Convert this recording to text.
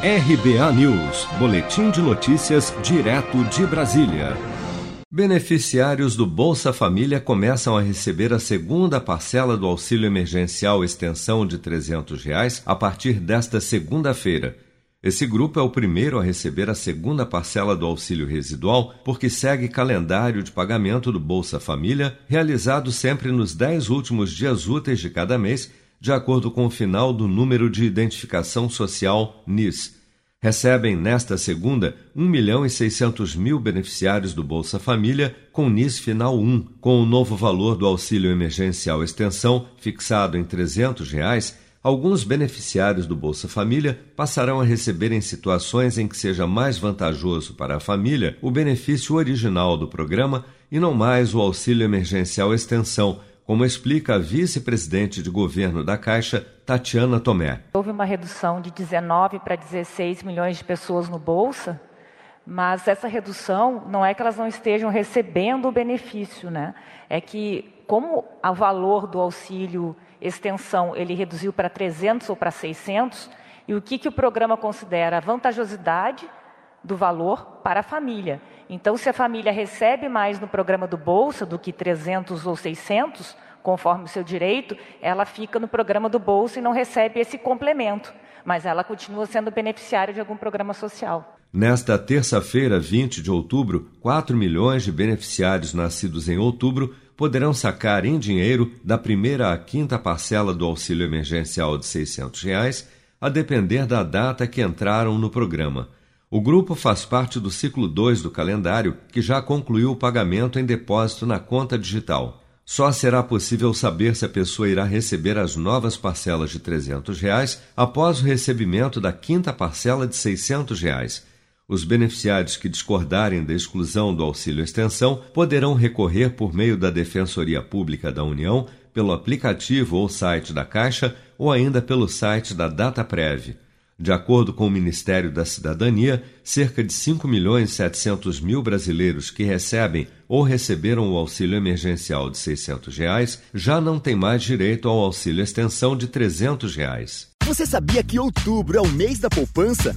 RBA News, Boletim de Notícias, direto de Brasília. Beneficiários do Bolsa Família começam a receber a segunda parcela do auxílio emergencial extensão de 300 reais a partir desta segunda-feira. Esse grupo é o primeiro a receber a segunda parcela do auxílio residual, porque segue calendário de pagamento do Bolsa Família, realizado sempre nos dez últimos dias úteis de cada mês de acordo com o final do número de identificação social NIS. Recebem nesta segunda 1 milhão e 600 mil beneficiários do Bolsa Família com NIS final 1, com o novo valor do auxílio emergencial extensão fixado em 300 reais, alguns beneficiários do Bolsa Família passarão a receber em situações em que seja mais vantajoso para a família o benefício original do programa e não mais o auxílio emergencial extensão, como explica a vice-presidente de governo da Caixa, Tatiana Tomé. Houve uma redução de 19 para 16 milhões de pessoas no Bolsa, mas essa redução não é que elas não estejam recebendo o benefício, né? É que como o valor do auxílio extensão ele reduziu para 300 ou para 600, e o que, que o programa considera a vantajosidade do valor para a família. Então, se a família recebe mais no programa do Bolsa do que 300 ou 600, conforme o seu direito, ela fica no programa do Bolsa e não recebe esse complemento, mas ela continua sendo beneficiária de algum programa social. Nesta terça-feira, 20 de outubro, 4 milhões de beneficiários nascidos em outubro poderão sacar em dinheiro da primeira à quinta parcela do auxílio emergencial de 600 reais, a depender da data que entraram no programa. O grupo faz parte do ciclo 2 do calendário, que já concluiu o pagamento em depósito na conta digital. Só será possível saber se a pessoa irá receber as novas parcelas de 300 reais após o recebimento da quinta parcela de 600 reais. Os beneficiários que discordarem da exclusão do auxílio extensão poderão recorrer por meio da Defensoria Pública da União, pelo aplicativo ou site da Caixa ou ainda pelo site da DataPrev. De acordo com o Ministério da Cidadania, cerca de 5 milhões e 700 mil brasileiros que recebem ou receberam o auxílio emergencial de 600 reais já não têm mais direito ao auxílio extensão de 300 reais. Você sabia que outubro é o mês da poupança?